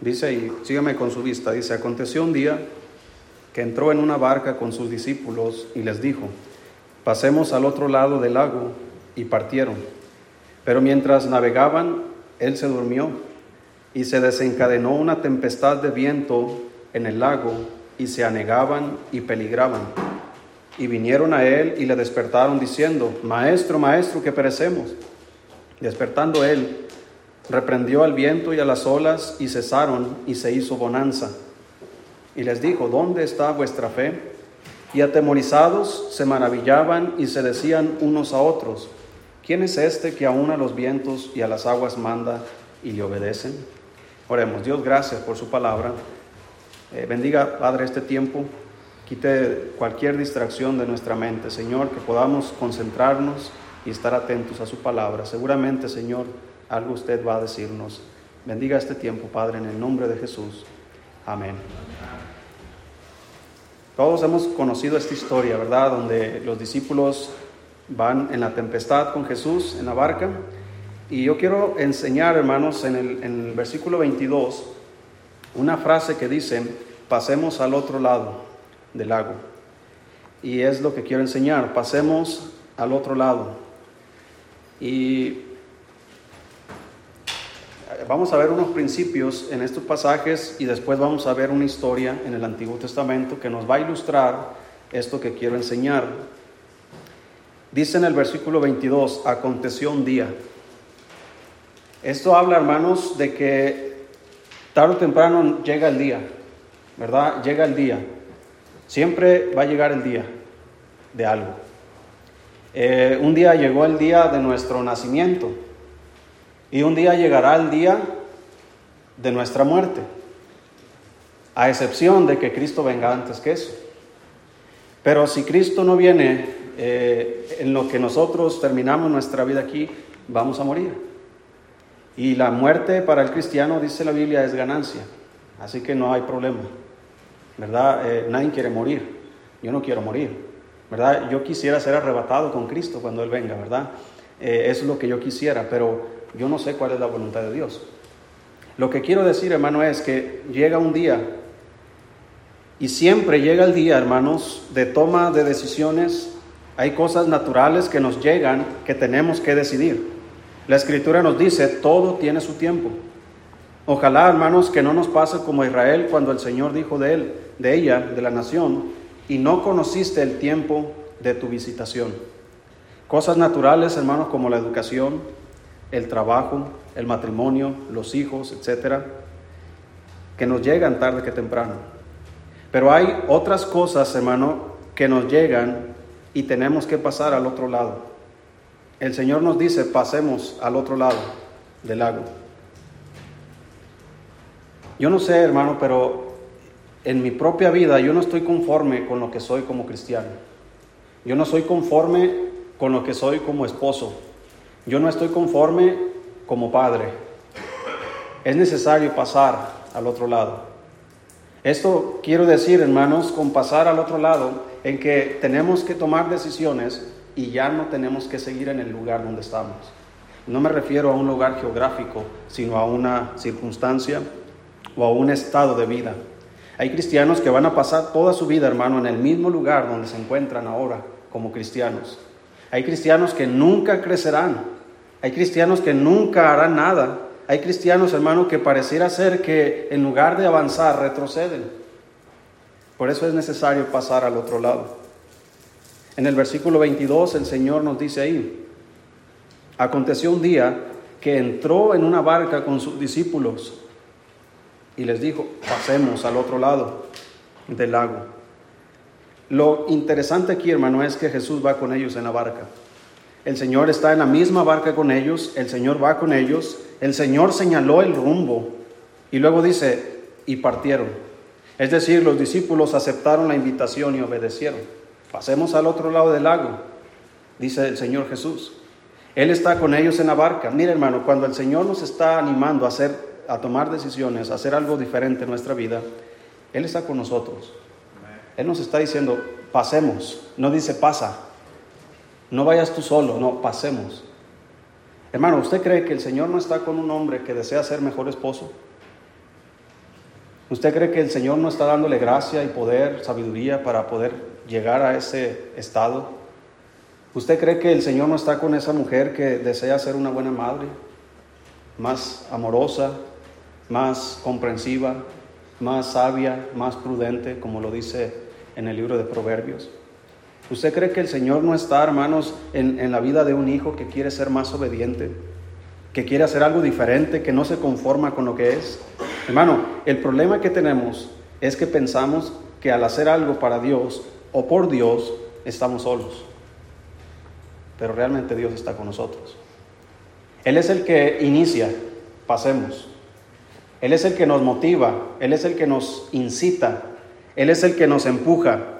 Dice, y sígame con su vista, dice, aconteció un día que entró en una barca con sus discípulos y les dijo, pasemos al otro lado del lago, y partieron. Pero mientras navegaban, él se durmió, y se desencadenó una tempestad de viento en el lago, y se anegaban y peligraban. Y vinieron a él y le despertaron diciendo, Maestro, maestro, que perecemos. Despertando él, reprendió al viento y a las olas, y cesaron, y se hizo bonanza. Y les dijo, ¿dónde está vuestra fe? Y atemorizados se maravillaban y se decían unos a otros, ¿quién es este que aún a los vientos y a las aguas manda y le obedecen? Oremos, Dios, gracias por su palabra. Eh, bendiga, Padre, este tiempo. Quite cualquier distracción de nuestra mente, Señor, que podamos concentrarnos y estar atentos a su palabra. Seguramente, Señor, algo usted va a decirnos. Bendiga este tiempo, Padre, en el nombre de Jesús. Amén. Todos hemos conocido esta historia, ¿verdad? Donde los discípulos van en la tempestad con Jesús en la barca. Y yo quiero enseñar, hermanos, en el, versículo 22, una frase que dice, pasemos al otro lado del lago. Y es lo que quiero enseñar, pasemos al otro lado. Y vamos a ver unos principios en estos pasajes y después vamos a ver una historia en el Antiguo Testamento que nos va a ilustrar esto que quiero enseñar. Dice en el versículo 22, aconteció un día. Esto habla, hermanos, de que tarde o temprano llega el día, ¿verdad? Llega el día. Siempre va a llegar el día de algo. Eh, un día llegó el día de nuestro nacimiento. Y un día llegará el día de nuestra muerte, a excepción de que Cristo venga antes que eso. Pero si Cristo no viene eh, en lo que nosotros terminamos nuestra vida aquí, vamos a morir. Y la muerte para el cristiano, dice la Biblia, es ganancia. Así que no hay problema. ¿Verdad? Eh, nadie quiere morir. Yo no quiero morir. ¿Verdad? Yo quisiera ser arrebatado con Cristo cuando Él venga, ¿verdad? Eh, eso es lo que yo quisiera, pero yo no sé cuál es la voluntad de Dios. Lo que quiero decir, hermano, es que llega un día, y siempre llega el día, hermanos, de toma de decisiones. Hay cosas naturales que nos llegan que tenemos que decidir. La escritura nos dice, todo tiene su tiempo. Ojalá, hermanos, que no nos pase como Israel cuando el Señor dijo de él, de ella, de la nación, y no conociste el tiempo de tu visitación. Cosas naturales, hermanos, como la educación, el trabajo, el matrimonio, los hijos, etcétera, que nos llegan tarde que temprano. Pero hay otras cosas, hermano, que nos llegan y tenemos que pasar al otro lado. El Señor nos dice, pasemos al otro lado del lago. Yo no sé, hermano, pero en mi propia vida yo no estoy conforme con lo que soy como cristiano. Yo no soy conforme con lo que soy como esposo. Yo no estoy conforme como padre. Es necesario pasar al otro lado. Esto quiero decir, hermanos, con pasar al otro lado, en que tenemos que tomar decisiones y ya no tenemos que seguir en el lugar donde estamos. No me refiero a un lugar geográfico, sino a una circunstancia o a un estado de vida. Hay cristianos que van a pasar toda su vida, hermano, en el mismo lugar donde se encuentran ahora como cristianos. Hay cristianos que nunca crecerán, hay cristianos que nunca harán nada. Hay cristianos, hermano, que pareciera ser que en lugar de avanzar, retroceden. Por eso es necesario pasar al otro lado. En el versículo 22 el Señor nos dice ahí, aconteció un día que entró en una barca con sus discípulos y les dijo, pasemos al otro lado del lago. Lo interesante aquí, hermano, es que Jesús va con ellos en la barca. El Señor está en la misma barca con ellos, el Señor va con ellos, el Señor señaló el rumbo y luego dice, y partieron. Es decir, los discípulos aceptaron la invitación y obedecieron. Pasemos al otro lado del lago, dice el Señor Jesús. Él está con ellos en la barca. Mire, hermano, cuando el Señor nos está animando a hacer a tomar decisiones, a hacer algo diferente en nuestra vida, él está con nosotros. Él nos está diciendo, pasemos, no dice pasa, no vayas tú solo, no, pasemos. Hermano, ¿usted cree que el Señor no está con un hombre que desea ser mejor esposo? ¿Usted cree que el Señor no está dándole gracia y poder, sabiduría para poder llegar a ese estado? ¿Usted cree que el Señor no está con esa mujer que desea ser una buena madre, más amorosa, más comprensiva, más sabia, más prudente, como lo dice en el libro de Proverbios? ¿Usted cree que el Señor no está, hermanos, en, en la vida de un hijo que quiere ser más obediente? que quiere hacer algo diferente, que no se conforma con lo que es. Hermano, el problema que tenemos es que pensamos que al hacer algo para Dios o por Dios estamos solos. Pero realmente Dios está con nosotros. Él es el que inicia, pasemos. Él es el que nos motiva, Él es el que nos incita, Él es el que nos empuja.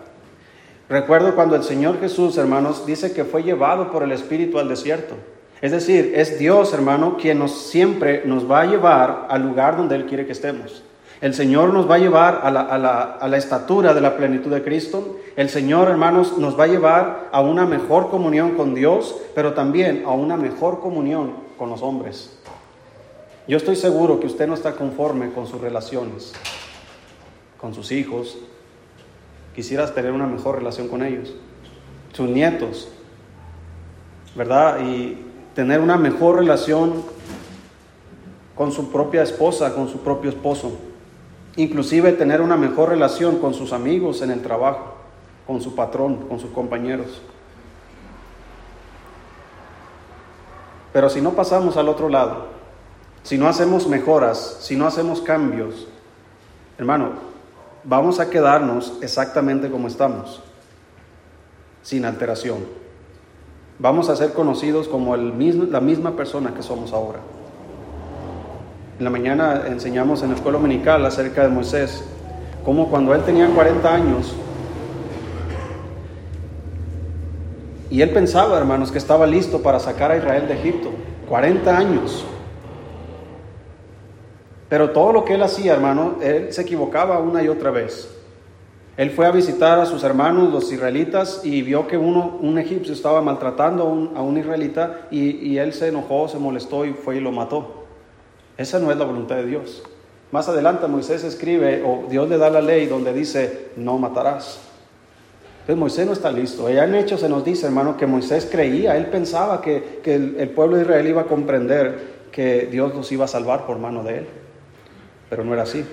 Recuerdo cuando el Señor Jesús, hermanos, dice que fue llevado por el Espíritu al desierto. Es decir, es Dios, hermano, quien nos siempre nos va a llevar al lugar donde Él quiere que estemos. El Señor nos va a llevar a la, a, la, a la, estatura de la plenitud de Cristo. El Señor, hermanos, nos va a llevar a una mejor comunión con Dios, pero también a una mejor comunión con los hombres. Yo estoy seguro que usted no está conforme con sus relaciones, con sus hijos. Quisieras tener una mejor relación con ellos, sus nietos, ¿verdad? Y tener una mejor relación con su propia esposa, con su propio esposo. Inclusive tener una mejor relación con sus amigos en el trabajo, con su patrón, con sus compañeros. Pero si no pasamos al otro lado, si no hacemos mejoras, si no hacemos cambios, hermano, vamos a quedarnos exactamente como estamos, sin alteración vamos a ser conocidos como el mismo, la misma persona que somos ahora. En la mañana enseñamos en la escuela dominical acerca de Moisés, como cuando él tenía 40 años, y él pensaba, hermanos, que estaba listo para sacar a Israel de Egipto, 40 años. Pero todo lo que él hacía, hermano, él se equivocaba una y otra vez. Él fue a visitar a sus hermanos, los israelitas, y vio que uno, un egipcio estaba maltratando a un, israelita y, él se enojó, se molestó y fue y lo mató. Esa no es la voluntad de Dios. Más adelante Moisés escribe, o Dios le da la ley donde dice, no matarás. Entonces Moisés no está listo. Allá en Hechos se nos dice, hermano, que Moisés creía, él pensaba que, el, el pueblo de Israel iba a comprender que Dios los iba a salvar por mano de él. Pero no era así.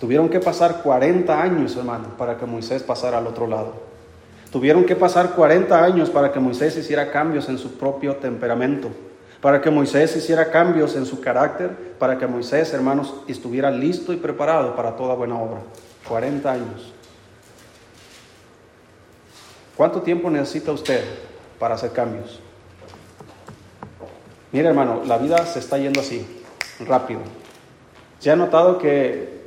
Tuvieron que pasar 40 años, hermano, para que Moisés pasara al otro lado. Tuvieron que pasar 40 años para que Moisés hiciera cambios en su propio temperamento, para que Moisés hiciera cambios en su carácter, para que Moisés, hermanos, estuviera listo y preparado para toda buena obra. 40 años. ¿Cuánto tiempo necesita usted para hacer cambios? Mire, hermano, la vida se está yendo así, rápido. ¿Se ha notado que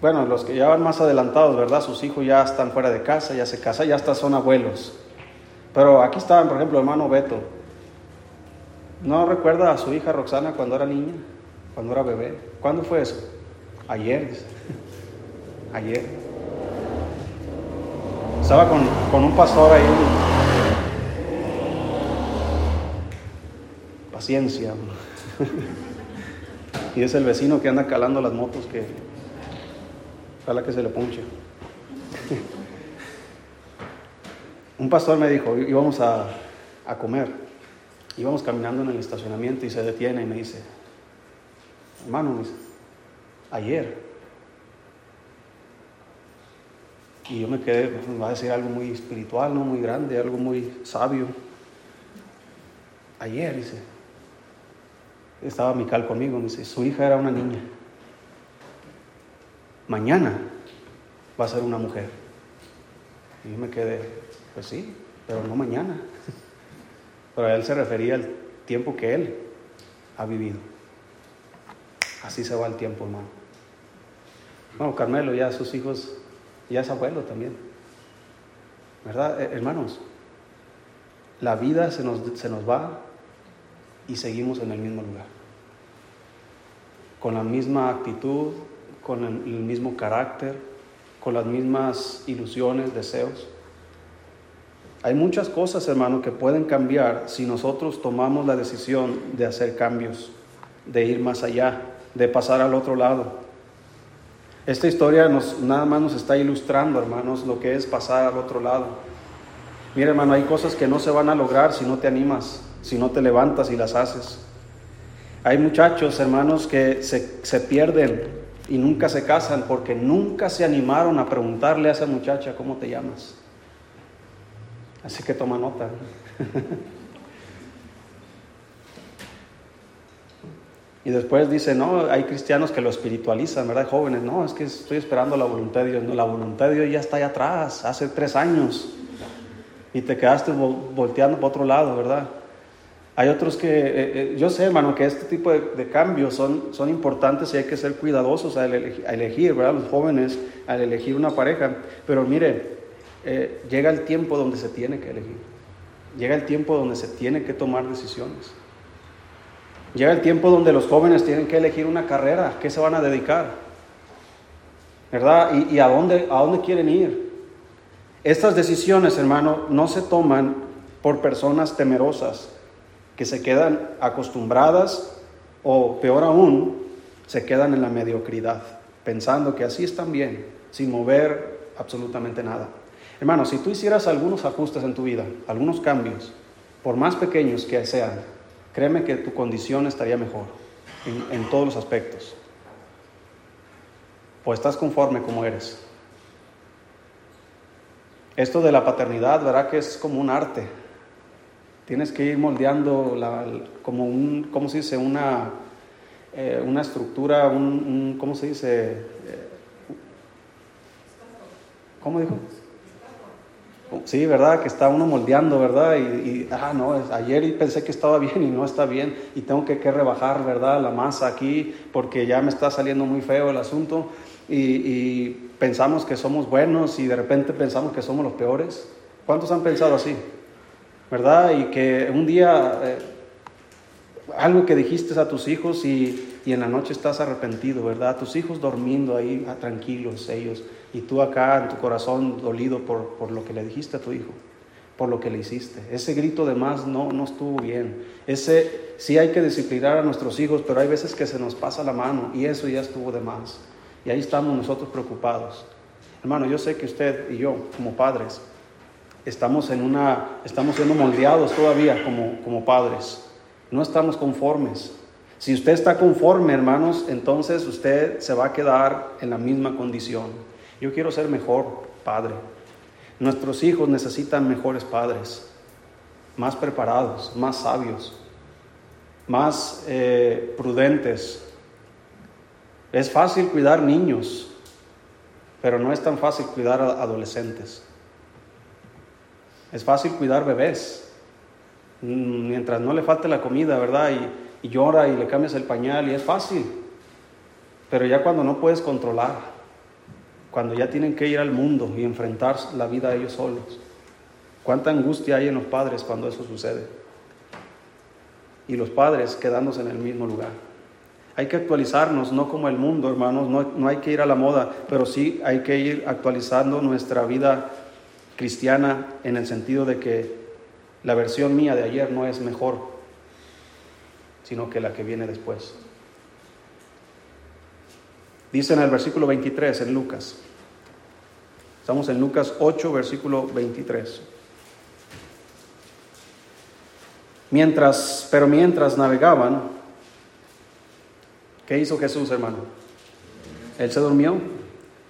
bueno, los que ya van más adelantados, ¿verdad? Sus hijos ya están fuera de casa, ya se casan, ya hasta son abuelos. Pero aquí estaban, por ejemplo, hermano Beto. ¿No recuerda a su hija Roxana cuando era niña? Cuando era bebé. ¿Cuándo fue eso? Ayer. Ayer. Estaba con, con un pastor ahí. Paciencia. y es el vecino que anda calando las motos que Ojalá que se le ponche. Un pastor me dijo, íbamos a, a comer, íbamos caminando en el estacionamiento y se detiene y me dice, hermano, ayer. Y yo me quedé, me va a decir algo muy espiritual, ¿no? Muy grande, algo muy sabio. Ayer, dice, estaba Mical conmigo, me dice, su hija era una niña mañana va a ser una mujer. Y yo me quedé, pues sí, pero no mañana. Pero a él se refería al tiempo que él ha vivido. Así se va el tiempo, hermano. Bueno, Carmelo ya sus hijos, ya es abuelo también. ¿Verdad, eh, hermanos? La vida se nos, se nos va y seguimos en el mismo lugar. Con la misma actitud, con el mismo carácter, con las mismas ilusiones, deseos. Hay muchas cosas, hermano, que pueden cambiar si nosotros tomamos la decisión de hacer cambios, de ir más allá, de pasar al otro lado. Esta historia nada más nos está ilustrando, hermanos, lo que es pasar al otro lado. Mira, hermano, hay cosas que no se van a lograr si no te animas, si no te levantas y las haces. Hay muchachos, hermanos, que se, se pierden y nunca se casan porque nunca se animaron a preguntarle a esa muchacha cómo te llamas. Así que toma nota. Y después dice, no, hay cristianos que lo espiritualizan, ¿verdad? Jóvenes, no, es que estoy esperando la voluntad de Dios. No, la voluntad de Dios ya está ahí atrás, hace tres años. Y te quedaste volteando para otro lado, ¿verdad? Hay otros que, eh, eh, yo sé, hermano, que este tipo de, cambios son, son importantes y hay que ser cuidadosos al elegir, ¿verdad? Los jóvenes, al elegir una pareja. Pero mire, eh, llega el tiempo donde se tiene que elegir. Llega el tiempo donde se tiene que tomar decisiones. Llega el tiempo donde los jóvenes tienen que elegir una carrera, ¿qué se van a dedicar? ¿Verdad? ¿Y, a, dónde, a dónde quieren ir? Estas decisiones, hermano, no se toman por personas temerosas que se quedan acostumbradas o, peor aún, se quedan en la mediocridad, pensando que así están bien, sin mover absolutamente nada. Hermano, si tú hicieras algunos ajustes en tu vida, algunos cambios, por más pequeños que sean, créeme que tu condición estaría mejor en, todos los aspectos. Pues estás conforme como eres. Esto de la paternidad, ¿verdad? Que es como un arte. Tienes que ir moldeando como un, ¿cómo se dice? Una, eh, una estructura, un, ¿cómo se dice? Eh, ¿Cómo dijo? Sí, ¿verdad? Que está uno moldeando, ¿verdad? Y, ah, no, ayer pensé que estaba bien y no está bien y tengo que, rebajar, ¿verdad? La masa aquí porque ya me está saliendo muy feo el asunto y, pensamos que somos buenos y de repente pensamos que somos los peores. ¿Cuántos han pensado así? ¿Verdad? Y que un día eh, algo que dijiste a tus hijos y, en la noche estás arrepentido, ¿verdad? Tus hijos durmiendo ahí ah, tranquilos ellos y tú acá en tu corazón dolido por, por, lo que le dijiste a tu hijo, por lo que le hiciste. Ese grito de más no, no estuvo bien. Ese sí hay que disciplinar a nuestros hijos, pero hay veces que se nos pasa la mano y eso ya estuvo de más. Y ahí estamos nosotros preocupados. Hermano, yo sé que usted y yo, como padres, estamos, en una, estamos siendo moldeados todavía como, como padres. No estamos conformes. Si usted está conforme, hermanos, entonces usted se va a quedar en la misma condición. Yo quiero ser mejor padre. Nuestros hijos necesitan mejores padres, más preparados, más sabios, más eh, prudentes. Es fácil cuidar niños, pero no es tan fácil cuidar a adolescentes. Es fácil cuidar bebés, mientras no le falte la comida, ¿verdad? Y, y llora y le cambias el pañal y es fácil. Pero ya cuando no puedes controlar, cuando ya tienen que ir al mundo y enfrentar la vida a ellos solos. Cuánta angustia hay en los padres cuando eso sucede. Y los padres quedándose en el mismo lugar. Hay que actualizarnos, no como el mundo, hermanos, no, no hay que ir a la moda, pero sí hay que ir actualizando nuestra vida cristiana en el sentido de que la versión mía de ayer no es mejor, sino que la que viene después. Dice en el versículo 23 en Lucas, Estamos en Lucas 8, versículo 23. Mientras, pero mientras navegaban, ¿qué hizo Jesús, hermano? Él se durmió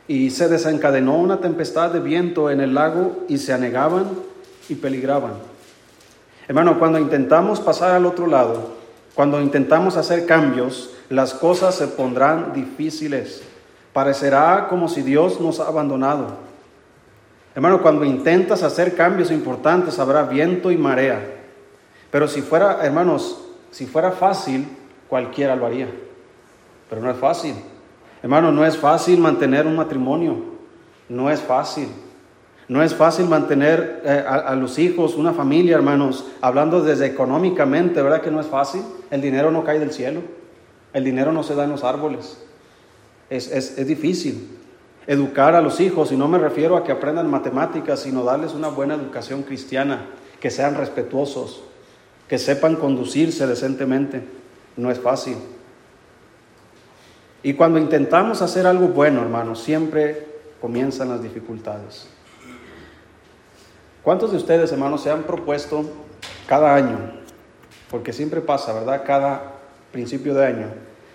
y se desencadenó una tempestad de viento en el lago y se anegaban y peligraban. Hermano, cuando intentamos pasar al otro lado, cuando intentamos hacer cambios, las cosas se pondrán difíciles. Parecerá como si Dios nos ha abandonado. Hermano, cuando intentas hacer cambios importantes habrá viento y marea. Pero si fuera, hermanos, si fuera fácil, cualquiera lo haría. Pero no es fácil. Hermano, no es fácil mantener un matrimonio. No es fácil. No es fácil mantener eh, a, los hijos, una familia, hermanos, hablando desde económicamente, ¿verdad que no es fácil? El dinero no cae del cielo. El dinero no se da en los árboles. Es, es, es difícil educar a los hijos, y no me refiero a que aprendan matemáticas, sino darles una buena educación cristiana, que sean respetuosos, que sepan conducirse decentemente. No es fácil. Y cuando intentamos hacer algo bueno, hermanos, siempre comienzan las dificultades. ¿Cuántos de ustedes, hermanos, se han propuesto cada año? Porque siempre pasa, ¿verdad? Cada principio de año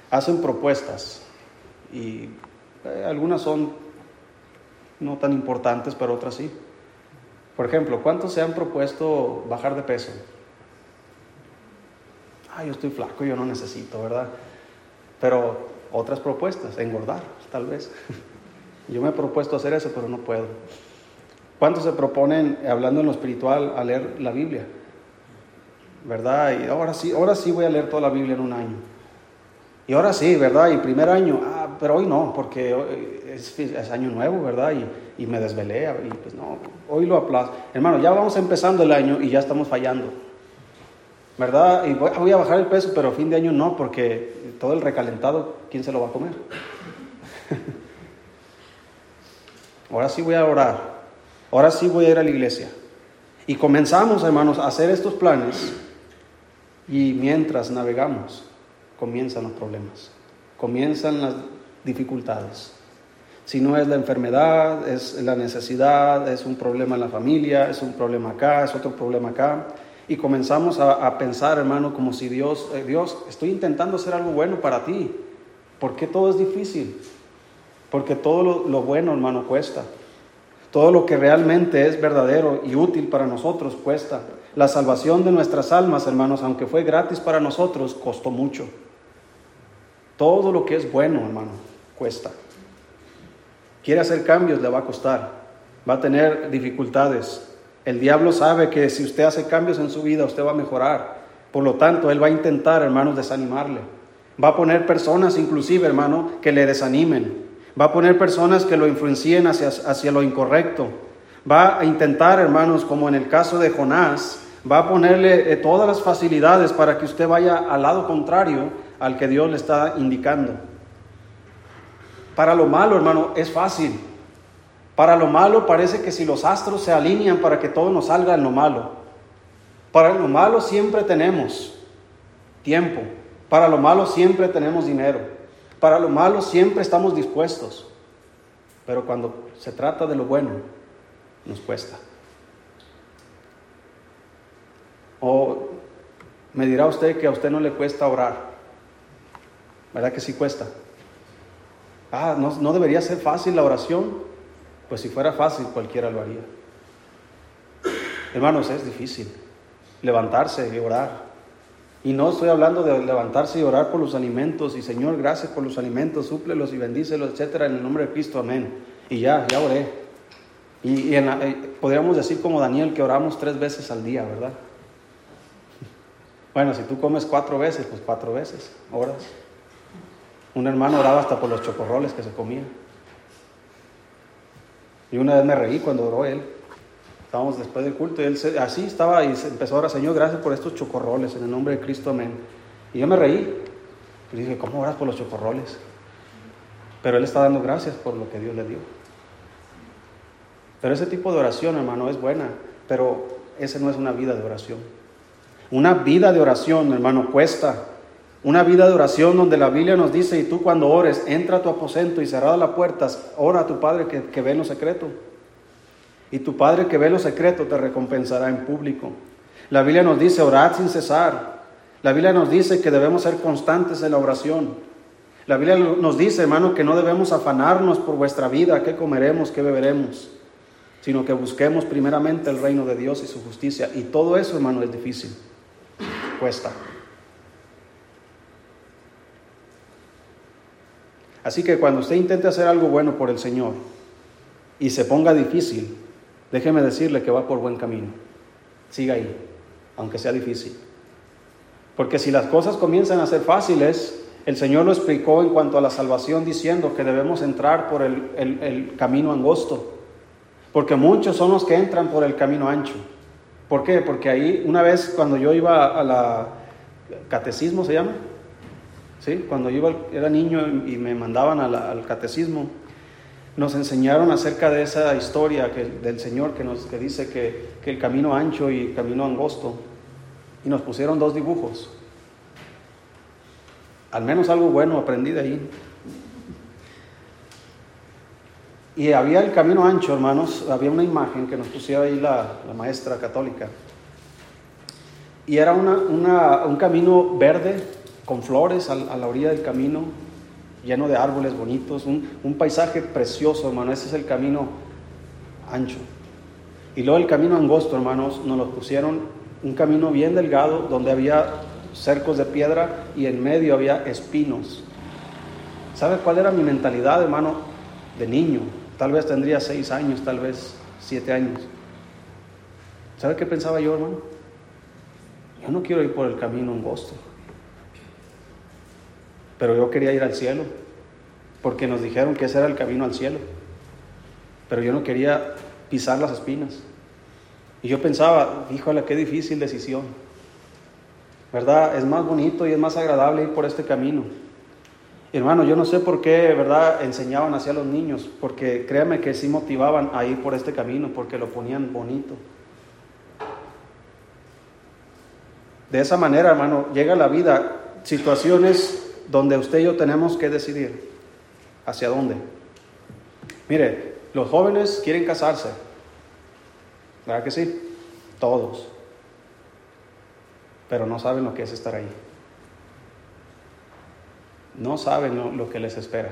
hacen propuestas y eh, algunas son no tan importantes, pero otras sí. Por ejemplo, ¿cuántos se han propuesto bajar de peso? Ah, yo estoy flaco, yo no necesito, ¿verdad? Pero otras propuestas, engordar, tal vez. Yo me he propuesto hacer eso, pero no puedo. ¿Cuántos se proponen, hablando en lo espiritual, a leer la Biblia? ¿Verdad? Y ahora sí, ahora sí voy a leer toda la Biblia en un año. Y ahora sí, ¿verdad? Y primer año, ah, pero hoy no, porque es, año nuevo, ¿verdad? Y, y, me desvelé, y pues no, hoy lo aplazo. Hermano, ya vamos empezando el año y ya estamos fallando. ¿Verdad? Y voy, a bajar el peso, pero fin de año no, porque todo el recalentado, ¿quién se lo va a comer? Ahora sí voy a orar, ahora sí voy a ir a la iglesia. Y comenzamos, hermanos, a hacer estos planes y mientras navegamos, comienzan los problemas, comienzan las dificultades. Si no es la enfermedad, es la necesidad, es un problema en la familia, es un problema acá, es otro problema acá y comenzamos a, pensar, hermano, como si Dios, eh, Dios, estoy intentando hacer algo bueno para ti. ¿Por qué todo es difícil? Porque todo lo, lo bueno, hermano, cuesta. Todo lo que realmente es verdadero y útil para nosotros cuesta. La salvación de nuestras almas, hermanos, aunque fue gratis para nosotros, costó mucho. Todo lo que es bueno, hermano, cuesta. Quiere hacer cambios, le va a costar. Va a tener dificultades. El diablo sabe que si usted hace cambios en su vida, usted va a mejorar. Por lo tanto, él va a intentar, hermanos, desanimarle. Va a poner personas, inclusive, hermano, que le desanimen. Va a poner personas que lo influencien hacia, hacia lo incorrecto. Va a intentar, hermanos, como en el caso de Jonás, va a ponerle eh, todas las facilidades para que usted vaya al lado contrario al que Dios le está indicando. Para lo malo, hermano, es fácil. Para lo malo parece que si los astros se alinean para que todo nos salga en lo malo. Para lo malo siempre tenemos tiempo. Para lo malo siempre tenemos dinero. Para lo malo siempre estamos dispuestos. Pero cuando se trata de lo bueno, nos cuesta. O me dirá usted que a usted no le cuesta orar. ¿Verdad que sí cuesta? Ah, no, no debería ser fácil la oración. Pues si fuera fácil, cualquiera lo haría. Hermanos, es difícil levantarse y orar. Y no estoy hablando de levantarse y orar por los alimentos y Señor, gracias por los alimentos, súplelos y bendícelos, etcétera, en el nombre de Cristo, amén. Y ya, ya oré. Y, eh, podríamos decir como Daniel que oramos tres veces al día, ¿verdad? Bueno, si tú comes cuatro veces, pues cuatro veces, oras. Un hermano oraba hasta por los chocorroles que se comía. Y una vez me reí cuando oró él. Estábamos después del culto y él así estaba y empezó a orar, Señor, gracias por estos chocorroles, en el nombre de Cristo, amén. Y yo me reí. Y dije, ¿cómo oras por los chocorroles? Pero él está dando gracias por lo que Dios le dio. Pero ese tipo de oración, hermano, es buena, pero esa no es una vida de oración. Una vida de oración, hermano, cuesta. Una vida de oración donde la Biblia nos dice, y tú cuando ores, entra a tu aposento y cerrada las puertas, ora a tu Padre que, que ve en lo secreto. Y tu Padre que ve lo secreto te recompensará en público. La Biblia nos dice, orad sin cesar. La Biblia nos dice que debemos ser constantes en la oración. La Biblia nos dice, hermano, que no debemos afanarnos por vuestra vida, qué comeremos, qué beberemos, sino que busquemos primeramente el reino de Dios y su justicia. Y todo eso, hermano, es difícil, cuesta. Así que cuando usted intente hacer algo bueno por el Señor y se ponga difícil, déjeme decirle que va por buen camino. Siga ahí, aunque sea difícil. Porque si las cosas comienzan a ser fáciles, el Señor lo explicó en cuanto a la salvación diciendo que debemos entrar por el, camino angosto. Porque muchos son los que entran por el camino ancho. ¿Por qué? Porque ahí una vez cuando yo iba a la catecismo se llama, ¿sí? Cuando yo era niño y me mandaban al catecismo, nos enseñaron acerca de esa historia del Señor que, dice que, que el camino ancho y el camino angosto, y nos pusieron dos dibujos. Al menos algo bueno aprendí de ahí. Y había el camino ancho, hermanos, había una imagen que nos pusiera ahí la, maestra católica. Y era un camino verde con flores a, la orilla del camino, lleno de árboles bonitos, un, un paisaje precioso, hermano. Ese es el camino ancho. Y luego el camino angosto, hermanos, nos lo pusieron un camino bien delgado donde había cercos de piedra y en medio había espinos. ¿Sabe cuál era mi mentalidad, hermano? De niño. Tal vez tendría seis años, tal vez siete años. ¿Sabe qué pensaba yo, hermano? Yo no quiero ir por el camino angosto. Pero yo quería ir al cielo, porque nos dijeron que ese era el camino al cielo. Pero yo no quería pisar las espinas. Y yo pensaba, híjole, qué difícil decisión. ¿Verdad? Es más bonito y es más agradable ir por este camino. Hermano, yo no sé por qué, ¿verdad? Enseñaban así a los niños, porque créame que sí motivaban a ir por este camino, porque lo ponían bonito. De esa manera, hermano, llega la vida, situaciones donde usted y yo tenemos que decidir hacia dónde. Mire, los jóvenes quieren casarse, ¿verdad que sí? Todos. Pero no saben lo que es estar ahí. No saben lo, que les espera.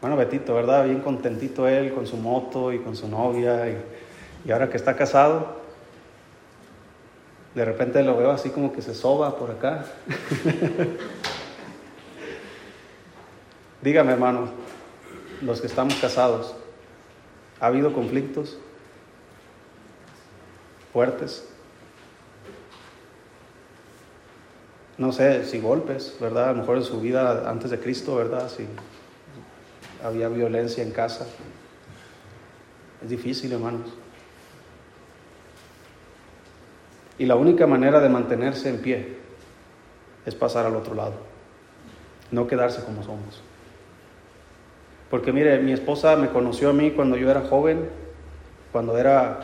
Bueno, Betito, ¿verdad? Bien contentito él con su moto y con su novia. Y, y ahora que está casado, de repente lo veo así como que se soba por acá. Dígame, hermano, los que estamos casados, ¿ha habido conflictos fuertes? No sé si golpes, ¿verdad? A lo mejor en su vida antes de Cristo, ¿verdad? Si había violencia en casa. Es difícil, hermanos. Y la única manera de mantenerse en pie es pasar al otro lado, no quedarse como somos. Porque mire, mi esposa me conoció a mí cuando yo era joven, cuando era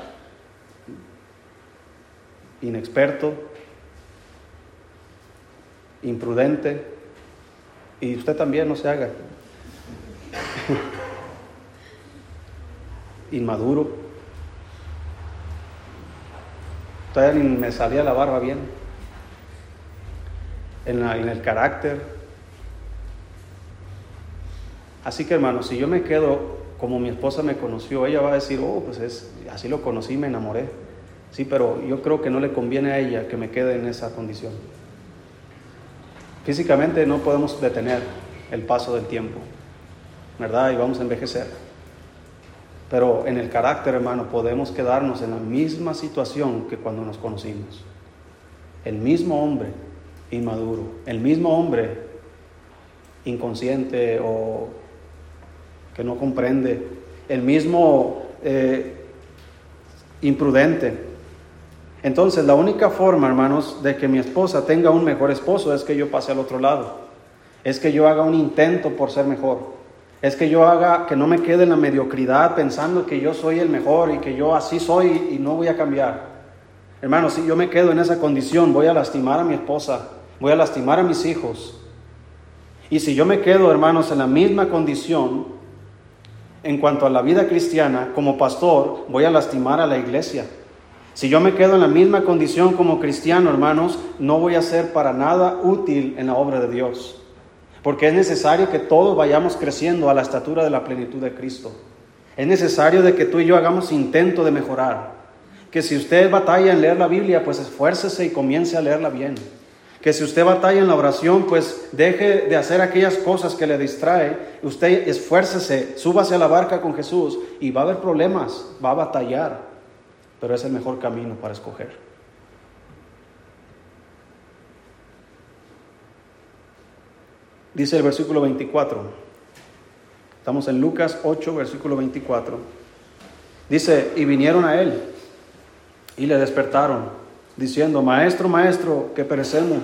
inexperto, imprudente, y usted también no se haga. Inmaduro. Todavía ni me salía la barba bien. En, en el carácter, Así que hermanos, si yo me quedo como mi esposa me conoció, ella va a decir, oh, pues es, así lo conocí, me enamoré. Sí, pero yo creo que no le conviene a ella que me quede en esa condición. Físicamente no podemos detener el paso del tiempo, ¿verdad? Y vamos a envejecer. Pero en el carácter, hermano, podemos quedarnos en la misma situación que cuando nos conocimos. El mismo hombre inmaduro, el mismo hombre inconsciente o que no comprende, el mismo eh, imprudente. Entonces, la única forma, hermanos, de que mi esposa tenga un mejor esposo es que yo pase al otro lado, es que yo haga un intento por ser mejor, es que yo haga, que no me quede en la mediocridad pensando que yo soy el mejor y que yo así soy y no voy a cambiar. Hermanos, si yo me quedo en esa condición, voy a lastimar a mi esposa, voy a lastimar a mis hijos. Y si yo me quedo, hermanos, en la misma condición, en cuanto a la vida cristiana, como pastor, voy a lastimar a la iglesia. Si yo me quedo en la misma condición como cristiano, hermanos, no voy a ser para nada útil en la obra de Dios. Porque es necesario que todos vayamos creciendo a la estatura de la plenitud de Cristo. Es necesario de que tú y yo hagamos intento de mejorar. Que si usted batalla en leer la Biblia, pues esfuércese y comience a leerla bien que si usted batalla en la oración, pues deje de hacer aquellas cosas que le distrae, usted esfuércese, súbase a la barca con Jesús y va a haber problemas, va a batallar, pero es el mejor camino para escoger. Dice el versículo 24, estamos en Lucas 8, versículo 24, dice, y vinieron a él y le despertaron diciendo, Maestro, Maestro, que perecemos.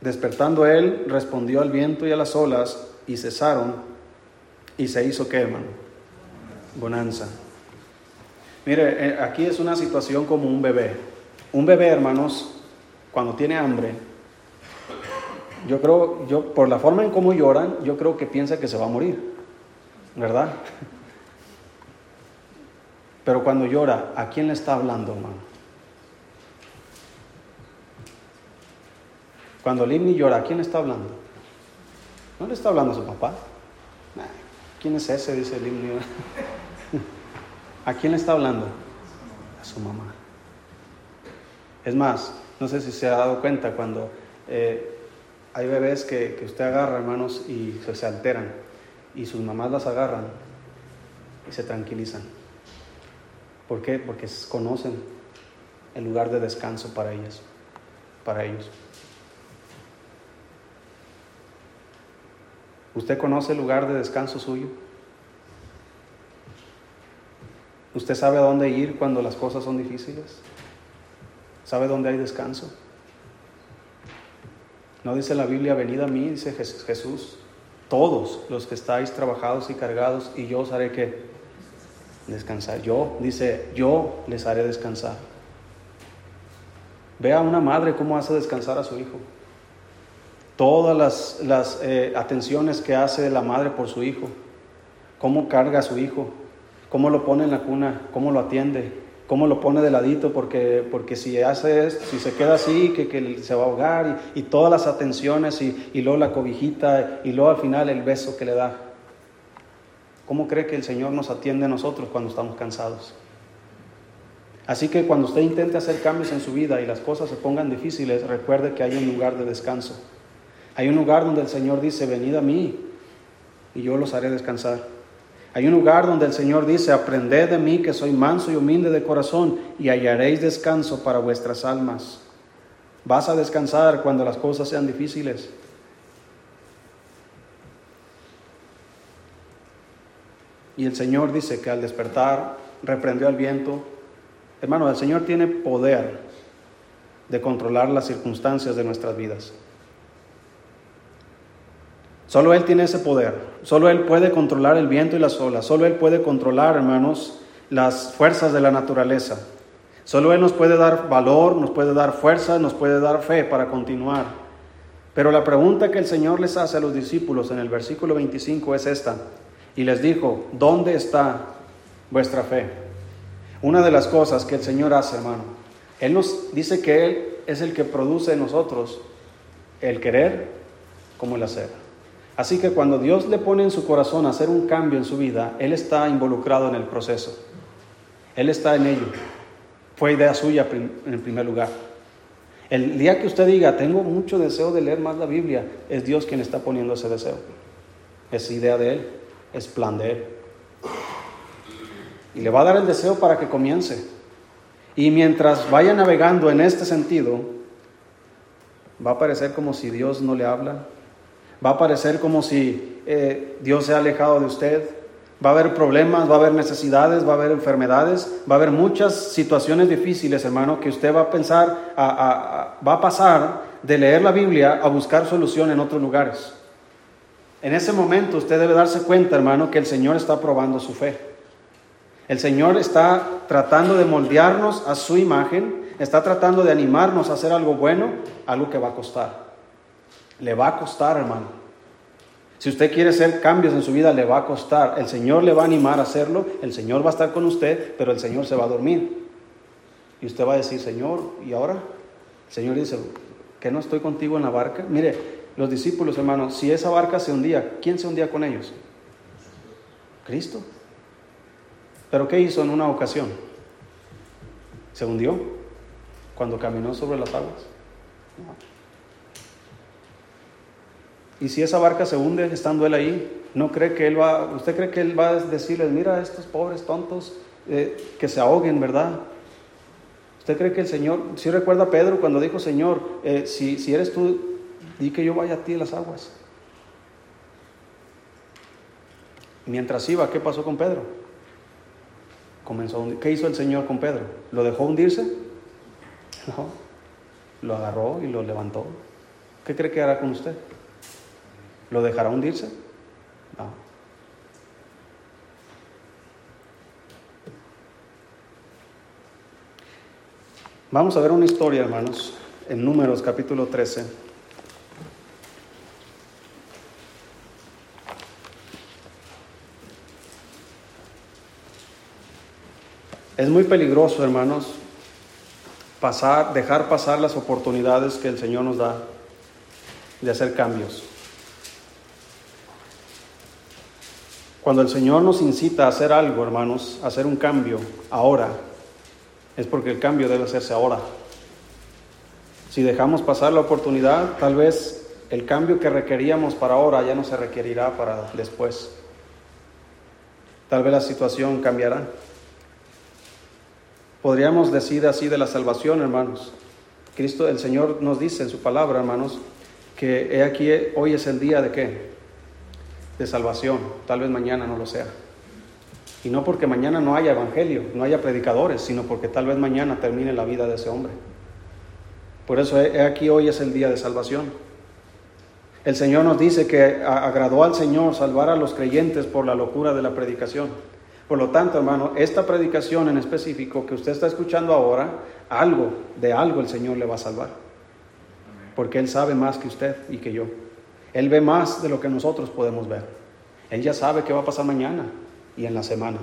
Despertando él, respondió al viento y a las olas, y cesaron, y se hizo qué, hermano? Bonanza. Mire, eh, aquí es una situación como un bebé. Un bebé, hermanos, cuando tiene hambre, yo creo, yo por la forma en cómo lloran, yo creo que piensa que se va a morir. ¿verdad? Pero cuando llora, ¿a quién le está hablando, hermano? Cuando Limni llora, ¿a quién está hablando? No le está hablando a su papá. ¿Quién es ese? Dice Limni. ¿A quién le está hablando? A su mamá. Es más, no sé si se ha dado cuenta cuando eh, hay bebés que, usted agarra, hermanos, y se alteran, y sus mamás las agarran y se tranquilizan. ¿Por qué? Porque conocen el lugar de descanso para ellas, para ellos. ¿Usted conoce el lugar de descanso suyo? ¿Usted sabe a dónde ir cuando las cosas son difíciles? ¿Sabe dónde hay descanso? No dice la Biblia, venid a mí, dice Jesús, todos los que estáis trabajados y cargados, y yo os haré que descansar. Yo, dice, yo les haré descansar. Vea a una madre cómo hace descansar a su hijo todas las, eh, atenciones que hace la madre por su hijo, cómo carga a su hijo, cómo lo pone en la cuna, cómo lo atiende, cómo lo pone de ladito, porque, porque si hace esto, si se queda así, que, que se va a ahogar, y, todas las atenciones, y, y, luego la cobijita, y luego al final el beso que le da. ¿Cómo cree que el Señor nos atiende a nosotros cuando estamos cansados? Así que cuando usted intente hacer cambios en su vida y las cosas se pongan difíciles, recuerde que hay un lugar de descanso. Hay un lugar donde el Señor dice, venid a mí y yo los haré descansar. Hay un lugar donde el Señor dice, aprended de mí que soy manso y humilde de corazón y hallaréis descanso para vuestras almas. Vas a descansar cuando las cosas sean difíciles. Y el Señor dice que al despertar reprendió al viento. Hermano, el Señor tiene poder de controlar las circunstancias de nuestras vidas. Solo Él tiene ese poder. Solo Él puede controlar el viento y las olas. Solo Él puede controlar, hermanos, las fuerzas de la naturaleza. Solo Él nos puede dar valor, nos puede dar fuerza, nos puede dar fe para continuar. Pero la pregunta que el Señor les hace a los discípulos en el versículo 25 es esta. Y les dijo, ¿dónde está vuestra fe? Una de las cosas que el Señor hace, hermano, Él nos dice que Él es el que produce en nosotros el querer como el hacer. Así que cuando Dios le pone en su corazón hacer un cambio en su vida, Él está involucrado en el proceso. Él está en ello. Fue idea suya en primer lugar. El día que usted diga, tengo mucho deseo de leer más la Biblia, es Dios quien está poniendo ese deseo. Es idea de Él, es plan de Él. Y le va a dar el deseo para que comience. Y mientras vaya navegando en este sentido, va a parecer como si Dios no le habla, Va a parecer como si eh, Dios se ha alejado de usted. Va a haber problemas, va a haber necesidades, va a haber enfermedades, va a haber muchas situaciones difíciles, hermano, que usted va a pensar, va a pasar de leer la Biblia a buscar solución en otros lugares. En ese momento usted debe darse cuenta, hermano, que el Señor está probando su fe. El Señor está tratando de moldearnos a su imagen, está tratando de animarnos a hacer algo bueno, algo que va a costar. Le va a costar, hermano. Si usted quiere hacer cambios en su vida, le va a costar. El Señor le va a animar a hacerlo, el Señor va a estar con usted, pero el Señor se va a dormir. Y usted va a decir, Señor, ¿y ahora? El Señor dice, ¿que no estoy contigo en la barca? Mire, los discípulos, hermanos, si esa barca se hundía, ¿quién se hundía con ellos? Cristo. ¿Pero qué hizo en una ocasión? Se hundió cuando caminó sobre las aguas. Y si esa barca se hunde estando él ahí, ¿no cree que él va, usted cree que él va a decirles, mira a estos pobres tontos eh, que se ahoguen, ¿verdad? ¿Usted cree que el Señor, si recuerda a Pedro cuando dijo, Señor, eh, si, si eres tú, di que yo vaya a ti en las aguas? Mientras iba, ¿qué pasó con Pedro? Comenzó ¿Qué hizo el Señor con Pedro? ¿Lo dejó hundirse? No. Lo agarró y lo levantó. ¿Qué cree que hará con usted? ¿Lo dejará hundirse? Vamos a ver una historia, hermanos, en Números capítulo 13. Es muy peligroso, hermanos, pasar, dejar pasar las oportunidades que el Señor nos da de hacer cambios. Cuando el Señor nos incita a hacer algo, hermanos, a hacer un cambio ahora, es porque el cambio debe hacerse ahora. Si dejamos pasar la oportunidad, tal vez el cambio que requeríamos para ahora ya no se requerirá para después. Tal vez la situación cambiará. Podríamos decir así de la salvación, hermanos. Cristo, el Señor nos dice en su palabra, hermanos, que he aquí hoy es el día de qué? De salvación. Tal vez mañana no lo sea. Y no porque mañana no haya evangelio, no haya predicadores, sino porque tal vez mañana termine la vida de ese hombre. Por eso aquí hoy es el día de salvación. El Señor nos dice que agradó al Señor salvar a los creyentes por la locura de la predicación. Por lo tanto, hermano, esta predicación en específico que usted está escuchando ahora, algo, de algo el Señor le va a salvar. Porque Él sabe más que usted y que yo. Él ve más de lo que nosotros podemos ver. Él ya sabe qué va a pasar mañana y en la semana.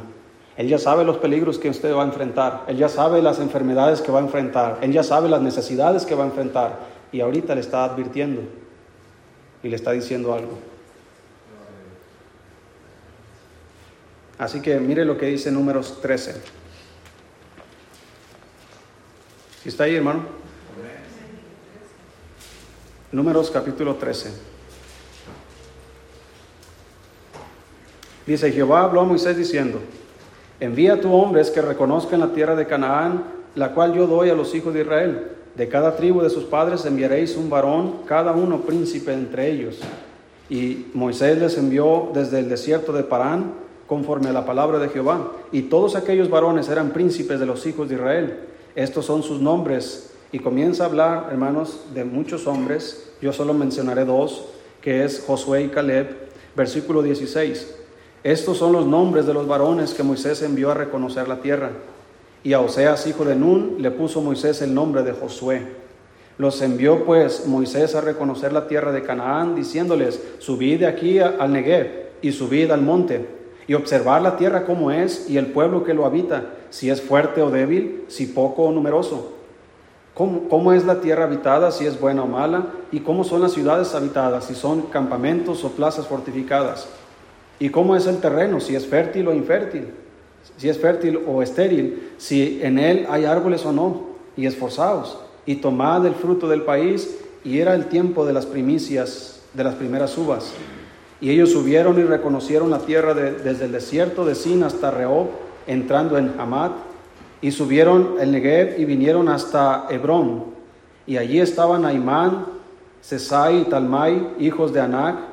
Él ya sabe los peligros que usted va a enfrentar. Él ya sabe las enfermedades que va a enfrentar. Él ya sabe las necesidades que va a enfrentar. Y ahorita le está advirtiendo y le está diciendo algo. Así que mire lo que dice números 13. Si está ahí, hermano. Números capítulo 13. Dice, Jehová habló a Moisés diciendo, envía a tu hombres que reconozcan la tierra de Canaán, la cual yo doy a los hijos de Israel de cada tribu de sus padres enviaréis un varón, cada uno príncipe entre ellos. Y Moisés les envió desde el desierto de Parán, conforme a la palabra de Jehová. Y todos aquellos varones eran príncipes de los hijos de Israel. Estos son sus nombres. Y comienza a hablar, hermanos, de muchos hombres. Yo solo mencionaré dos, que es Josué y Caleb. Versículo 16. Estos son los nombres de los varones que Moisés envió a reconocer la tierra. Y a Oseas, hijo de Nun, le puso Moisés el nombre de Josué. Los envió pues Moisés a reconocer la tierra de Canaán, diciéndoles, subid de aquí al Negev y subid al monte, y observar la tierra como es y el pueblo que lo habita, si es fuerte o débil, si poco o numeroso. ¿Cómo, ¿Cómo, es la tierra habitada, si es buena o mala? ¿Y cómo son las ciudades habitadas, si son campamentos o plazas fortificadas? ¿Y cómo es el terreno, si es fértil o infértil? si es fértil o estéril, si en él hay árboles o no, y esforzaos, y tomad el fruto del país, y era el tiempo de las primicias, de las primeras uvas. Y ellos subieron y reconocieron la tierra desde el desierto de Sin hasta Rehob, entrando en Hamad, y subieron el Negev y vinieron hasta Hebrón, y allí estaban Aimán, Sesai y Talmai, hijos de Anac.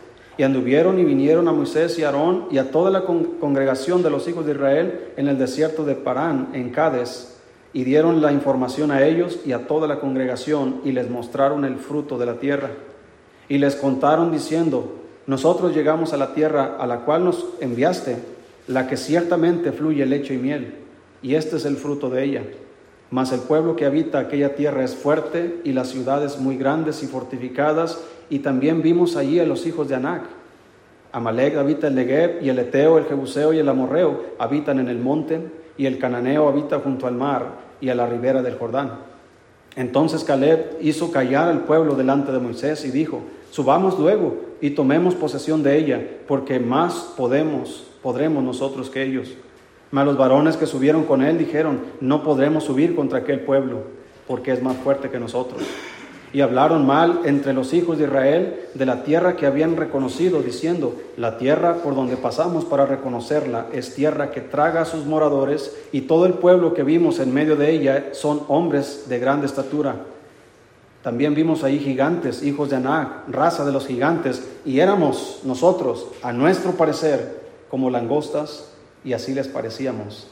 Y anduvieron y vinieron a Moisés y Aarón y a toda la congregación de los hijos de Israel en el desierto de Parán, en Cades, y dieron la información a ellos y a toda la congregación y les mostraron el fruto de la tierra. Y les contaron diciendo, nosotros llegamos a la tierra a la cual nos enviaste, la que ciertamente fluye leche y miel, y este es el fruto de ella. Mas el pueblo que habita aquella tierra es fuerte y las ciudades muy grandes y fortificadas, y también vimos allí a los hijos de Anac. Amalek habita el Negev y el Eteo, el Jebuseo y el Amorreo habitan en el monte y el cananeo habita junto al mar y a la ribera del Jordán. Entonces Caleb hizo callar al pueblo delante de Moisés y dijo, subamos luego y tomemos posesión de ella, porque más podemos, podremos nosotros que ellos. Mas los varones que subieron con él dijeron, no podremos subir contra aquel pueblo, porque es más fuerte que nosotros y hablaron mal entre los hijos de Israel de la tierra que habían reconocido, diciendo, la tierra por donde pasamos para reconocerla es tierra que traga a sus moradores, y todo el pueblo que vimos en medio de ella son hombres de grande estatura. También vimos ahí gigantes, hijos de Anac, raza de los gigantes, y éramos nosotros, a nuestro parecer, como langostas, y así les parecíamos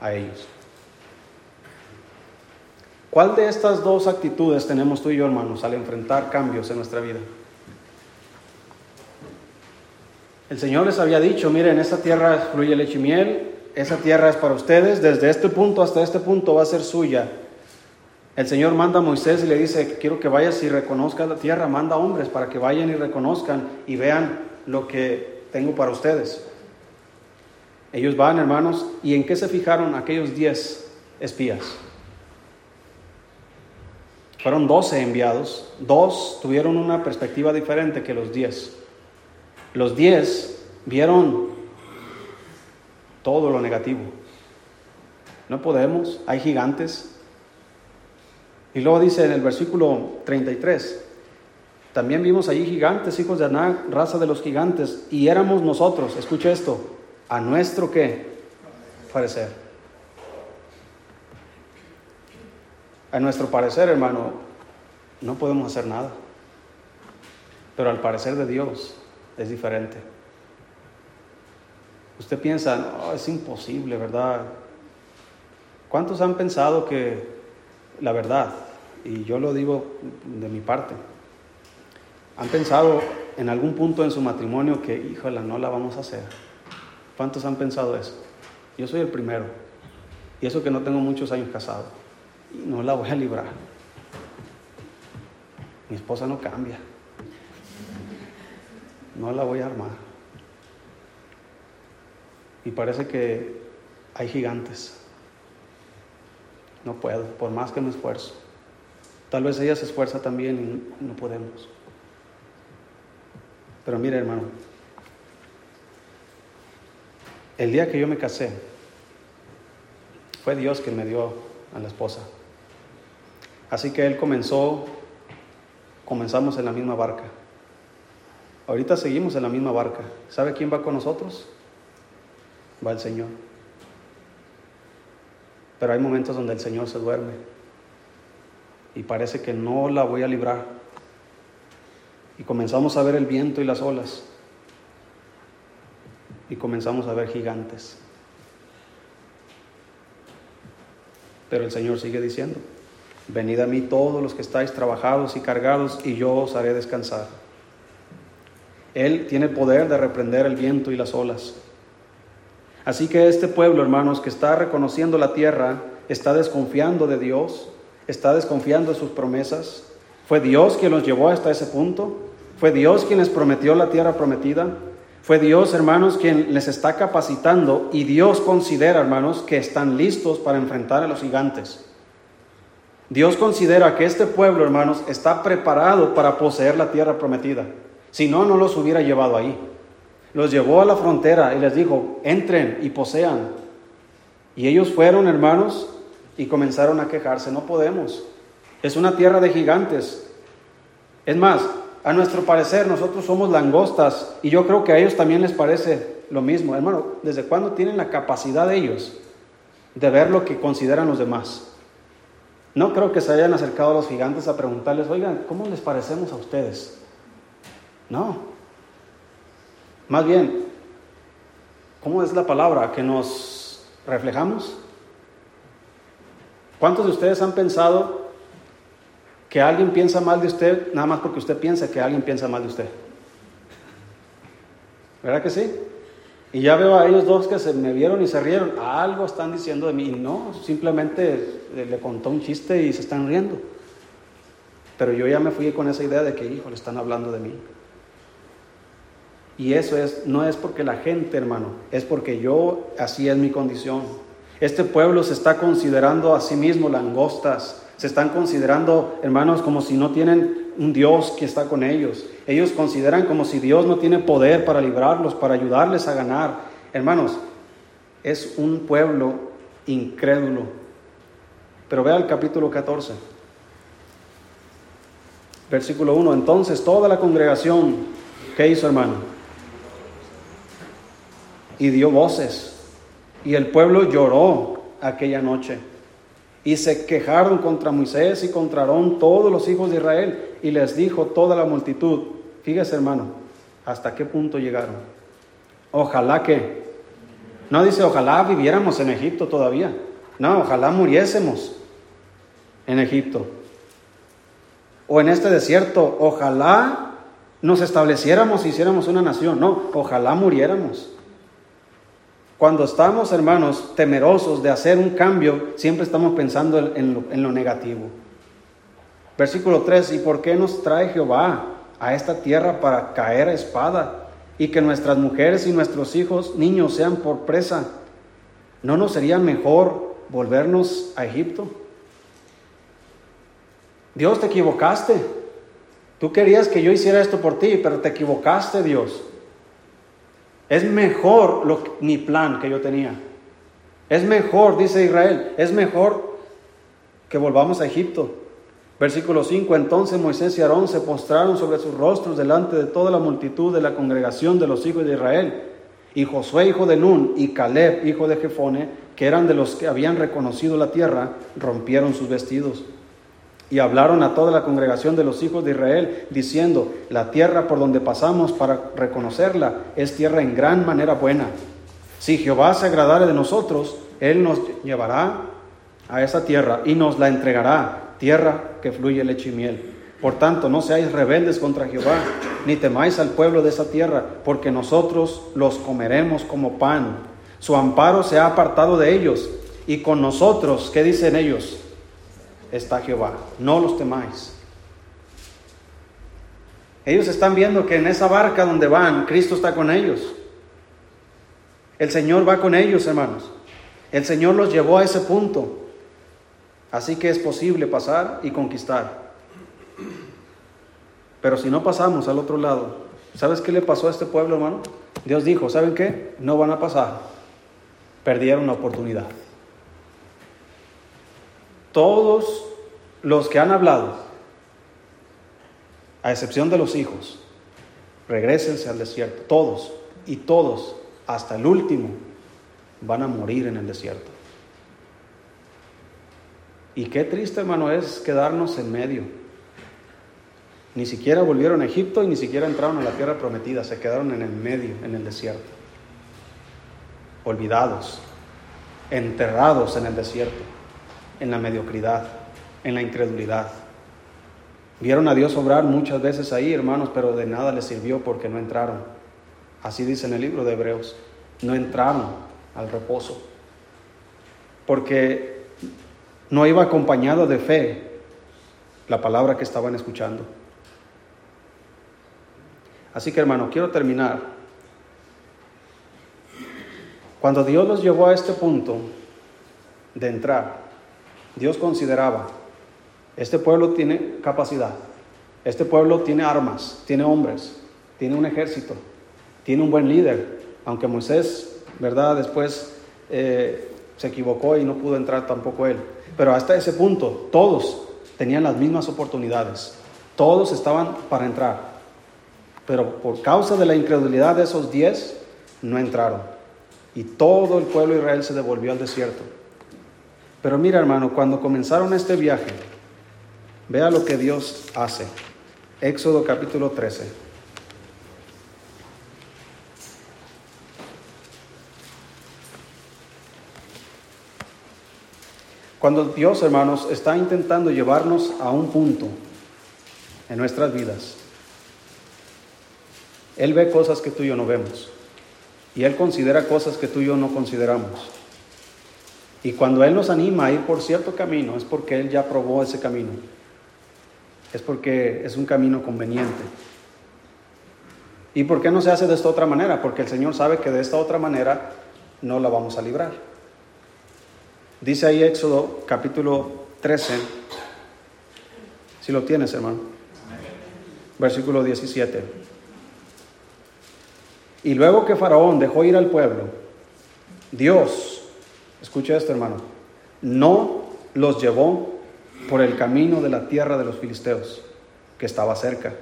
a ellos. ¿Cuál de estas dos actitudes tenemos tú y yo, hermanos, al enfrentar cambios en nuestra vida? El Señor les había dicho, miren, esta tierra fluye leche y miel, esa tierra es para ustedes, desde este punto hasta este punto va a ser suya. El Señor manda a Moisés y le dice, quiero que vayas y reconozcas la tierra, manda hombres para que vayan y reconozcan y vean lo que tengo para ustedes. Ellos van, hermanos, ¿y en qué se fijaron aquellos diez espías? Fueron doce enviados, dos tuvieron una perspectiva diferente que los diez. Los diez vieron todo lo negativo. No podemos, hay gigantes. Y luego dice en el versículo 33, también vimos allí gigantes, hijos de Aná, raza de los gigantes, y éramos nosotros, escucha esto, a nuestro qué? Parecer. A nuestro parecer, hermano, no podemos hacer nada. Pero al parecer de Dios es diferente. Usted piensa, no, es imposible, ¿verdad? ¿Cuántos han pensado que la verdad, y yo lo digo de mi parte, han pensado en algún punto en su matrimonio que, híjole, no la vamos a hacer? ¿Cuántos han pensado eso? Yo soy el primero. Y eso que no tengo muchos años casado. Y no la voy a librar. Mi esposa no cambia. No la voy a armar. Y parece que hay gigantes. No puedo, por más que me esfuerzo. Tal vez ella se esfuerza también y no podemos. Pero mire, hermano, el día que yo me casé, fue Dios quien me dio a la esposa. Así que Él comenzó, comenzamos en la misma barca. Ahorita seguimos en la misma barca. ¿Sabe quién va con nosotros? Va el Señor. Pero hay momentos donde el Señor se duerme y parece que no la voy a librar. Y comenzamos a ver el viento y las olas y comenzamos a ver gigantes. Pero el Señor sigue diciendo, venid a mí todos los que estáis trabajados y cargados y yo os haré descansar. Él tiene poder de reprender el viento y las olas. Así que este pueblo, hermanos, que está reconociendo la tierra, está desconfiando de Dios, está desconfiando de sus promesas. Fue Dios quien los llevó hasta ese punto. Fue Dios quien les prometió la tierra prometida. Fue Dios, hermanos, quien les está capacitando y Dios considera, hermanos, que están listos para enfrentar a los gigantes. Dios considera que este pueblo, hermanos, está preparado para poseer la tierra prometida. Si no, no los hubiera llevado ahí. Los llevó a la frontera y les dijo, entren y posean. Y ellos fueron, hermanos, y comenzaron a quejarse, no podemos. Es una tierra de gigantes. Es más, a nuestro parecer nosotros somos langostas y yo creo que a ellos también les parece lo mismo. Hermano, ¿desde cuándo tienen la capacidad ellos de ver lo que consideran los demás? No creo que se hayan acercado a los gigantes a preguntarles, oigan, ¿cómo les parecemos a ustedes? No. Más bien, ¿cómo es la palabra que nos reflejamos? ¿Cuántos de ustedes han pensado que alguien piensa mal de usted nada más porque usted piensa que alguien piensa mal de usted. ¿Verdad que sí? Y ya veo a ellos dos que se me vieron y se rieron. Algo están diciendo de mí. Y no, simplemente le contó un chiste y se están riendo. Pero yo ya me fui con esa idea de que, hijo, le están hablando de mí. Y eso es, no es porque la gente, hermano, es porque yo, así es mi condición. Este pueblo se está considerando a sí mismo langostas, se están considerando, hermanos, como si no tienen un Dios que está con ellos. Ellos consideran como si Dios no tiene poder para librarlos, para ayudarles a ganar. Hermanos, es un pueblo incrédulo. Pero vea el capítulo 14. Versículo 1. Entonces toda la congregación, ¿qué hizo hermano? Y dio voces. Y el pueblo lloró aquella noche. Y se quejaron contra Moisés y contra Aarón todos los hijos de Israel. Y les dijo toda la multitud, fíjese hermano, hasta qué punto llegaron. Ojalá que, no dice ojalá viviéramos en Egipto todavía. No, ojalá muriésemos. en Egipto. O en este desierto, ojalá nos estableciéramos y hiciéramos una nación. No, ojalá muriéramos. Cuando estamos, hermanos, temerosos de hacer un cambio, siempre estamos pensando en lo, negativo. Versículo 3, ¿y por qué nos trae Jehová a esta tierra para caer a espada y que nuestras mujeres y nuestros hijos, niños, sean por presa? ¿No nos sería mejor volvernos a Egipto? Dios, te equivocaste. Tú querías que yo hiciera esto por ti, pero te equivocaste, Dios. Es mejor mi plan que yo tenía. Es mejor, dice Israel, es mejor que volvamos a Egipto. Versículo 5, entonces Moisés y Aarón se postraron sobre sus rostros delante de toda la multitud de la congregación de los hijos de Israel. Y Josué, hijo de Nun, y Caleb, hijo de Jefone, que eran de los que habían reconocido la tierra, rompieron sus vestidos. Y hablaron a toda la congregación de los hijos de Israel, diciendo, la tierra por donde pasamos para reconocerla es tierra en gran manera buena. Si Jehová se agradare de nosotros, Él nos llevará a esa tierra y nos la entregará tierra que fluye leche y miel. Por tanto, no seáis rebeldes contra Jehová, ni temáis al pueblo de esa tierra, porque nosotros los comeremos como pan. Su amparo se ha apartado de ellos, y con nosotros, ¿qué dicen ellos? Está Jehová, no los temáis. Ellos están viendo que en esa barca donde van, Cristo está con ellos. El Señor va con ellos, hermanos. El Señor los llevó a ese punto. Así que es posible pasar y conquistar. Pero si no pasamos al otro lado, ¿sabes qué le pasó a este pueblo, hermano? Dios dijo, ¿saben qué? No van a pasar. Perdieron la oportunidad. Todos los que han hablado, a excepción de los hijos, regresense al desierto. Todos y todos, hasta el último, van a morir en el desierto. Y qué triste, hermano, es quedarnos en medio. Ni siquiera volvieron a Egipto y ni siquiera entraron a la tierra prometida, se quedaron en el medio, en el desierto. Olvidados, enterrados en el desierto, en la mediocridad, en la incredulidad. Vieron a Dios obrar muchas veces ahí, hermanos, pero de nada les sirvió porque no entraron. Así dice en el libro de Hebreos, no entraron al reposo. Porque no iba acompañado de fe la palabra que estaban escuchando. Así que hermano, quiero terminar. Cuando Dios los llevó a este punto de entrar, Dios consideraba, este pueblo tiene capacidad, este pueblo tiene armas, tiene hombres, tiene un ejército, tiene un buen líder, aunque Moisés, ¿verdad? Después eh, se equivocó y no pudo entrar tampoco él. Pero hasta ese punto, todos tenían las mismas oportunidades. Todos estaban para entrar. Pero por causa de la incredulidad de esos diez, no entraron. Y todo el pueblo de Israel se devolvió al desierto. Pero mira, hermano, cuando comenzaron este viaje, vea lo que Dios hace. Éxodo capítulo 13. Cuando Dios, hermanos, está intentando llevarnos a un punto en nuestras vidas, Él ve cosas que tú y yo no vemos. Y Él considera cosas que tú y yo no consideramos. Y cuando Él nos anima a ir por cierto camino, es porque Él ya probó ese camino. Es porque es un camino conveniente. ¿Y por qué no se hace de esta otra manera? Porque el Señor sabe que de esta otra manera no la vamos a librar. Dice ahí Éxodo capítulo 13, si lo tienes hermano, versículo 17. Y luego que Faraón dejó ir al pueblo, Dios, escucha esto hermano, no los llevó por el camino de la tierra de los filisteos, que estaba cerca,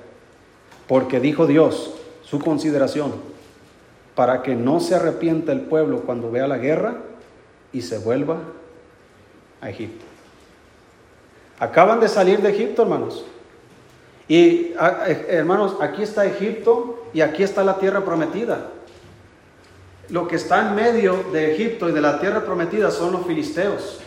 porque dijo Dios, su consideración, para que no se arrepienta el pueblo cuando vea la guerra y se vuelva a Egipto. Acaban de salir de Egipto, hermanos. Y eh, hermanos, aquí está Egipto y aquí está la tierra prometida. Lo que está en medio de Egipto y de la tierra prometida son los filisteos.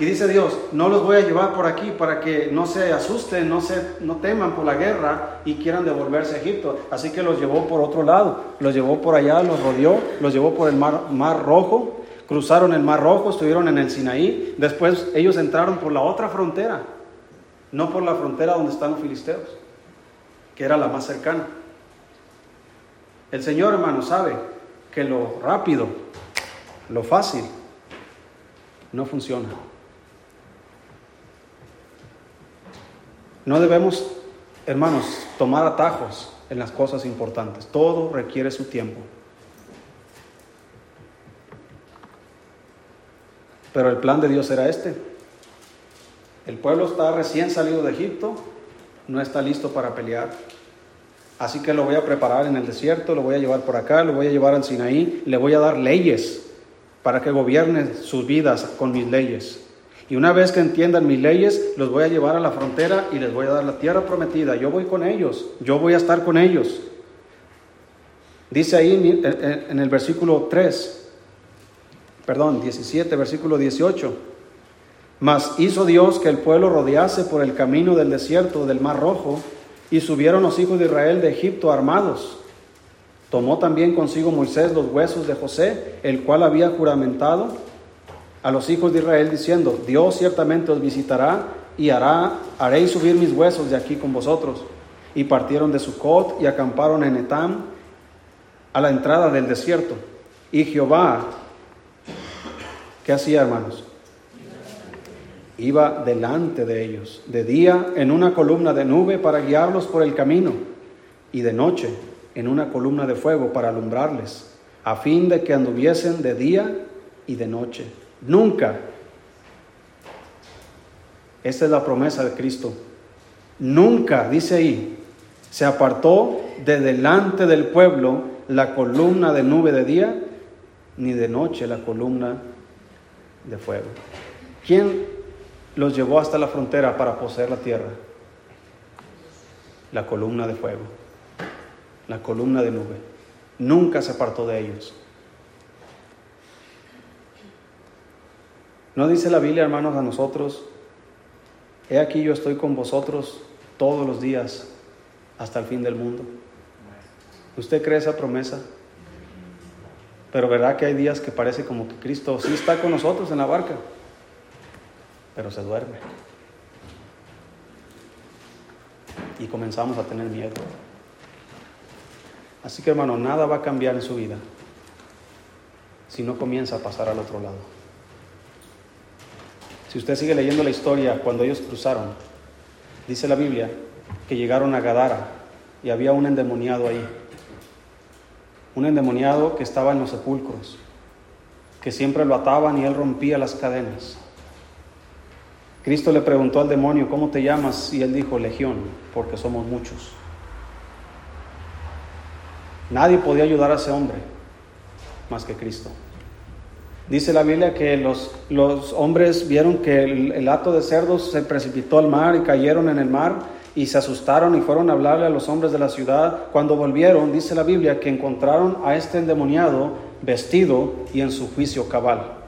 Y dice Dios, no los voy a llevar por aquí para que no se asusten, no, se, no teman por la guerra y quieran devolverse a Egipto. Así que los llevó por otro lado, los llevó por allá, los rodeó, los llevó por el mar, mar Rojo, cruzaron el mar Rojo, estuvieron en el Sinaí, después ellos entraron por la otra frontera, no por la frontera donde están los filisteos, que era la más cercana. El Señor, hermano, sabe que lo rápido, lo fácil, no funciona. No debemos, hermanos, tomar atajos en las cosas importantes. Todo requiere su tiempo. Pero el plan de Dios era este. El pueblo está recién salido de Egipto, no está listo para pelear. Así que lo voy a preparar en el desierto, lo voy a llevar por acá, lo voy a llevar al Sinaí, le voy a dar leyes para que gobierne sus vidas con mis leyes. Y una vez que entiendan mis leyes, los voy a llevar a la frontera y les voy a dar la tierra prometida. Yo voy con ellos, yo voy a estar con ellos. Dice ahí en el versículo 3, perdón, 17, versículo 18. Mas hizo Dios que el pueblo rodease por el camino del desierto del Mar Rojo, y subieron los hijos de Israel de Egipto armados. Tomó también consigo Moisés los huesos de José, el cual había juramentado a los hijos de Israel diciendo, Dios ciertamente os visitará y hará, haréis subir mis huesos de aquí con vosotros. Y partieron de Sucot y acamparon en Etam a la entrada del desierto. Y Jehová, ¿qué hacía hermanos? Iba delante de ellos, de día en una columna de nube para guiarlos por el camino, y de noche en una columna de fuego para alumbrarles, a fin de que anduviesen de día y de noche. Nunca. Esta es la promesa de Cristo. Nunca, dice ahí, se apartó de delante del pueblo la columna de nube de día, ni de noche la columna de fuego. ¿Quién los llevó hasta la frontera para poseer la tierra? La columna de fuego, la columna de nube. Nunca se apartó de ellos. ¿No dice la Biblia, hermanos, a nosotros, he aquí yo estoy con vosotros todos los días hasta el fin del mundo? ¿Usted cree esa promesa? Pero verdad que hay días que parece como que Cristo sí está con nosotros en la barca, pero se duerme. Y comenzamos a tener miedo. Así que hermano, nada va a cambiar en su vida si no comienza a pasar al otro lado. Si usted sigue leyendo la historia, cuando ellos cruzaron, dice la Biblia que llegaron a Gadara y había un endemoniado ahí. Un endemoniado que estaba en los sepulcros, que siempre lo ataban y él rompía las cadenas. Cristo le preguntó al demonio, ¿cómo te llamas? Y él dijo, Legión, porque somos muchos. Nadie podía ayudar a ese hombre más que Cristo. Dice la Biblia que los, los hombres vieron que el, el, hato de cerdos se precipitó al mar y cayeron en el mar y se asustaron y fueron a hablarle a los hombres de la ciudad. Cuando volvieron, dice la Biblia, que encontraron a este endemoniado vestido y en su juicio cabal.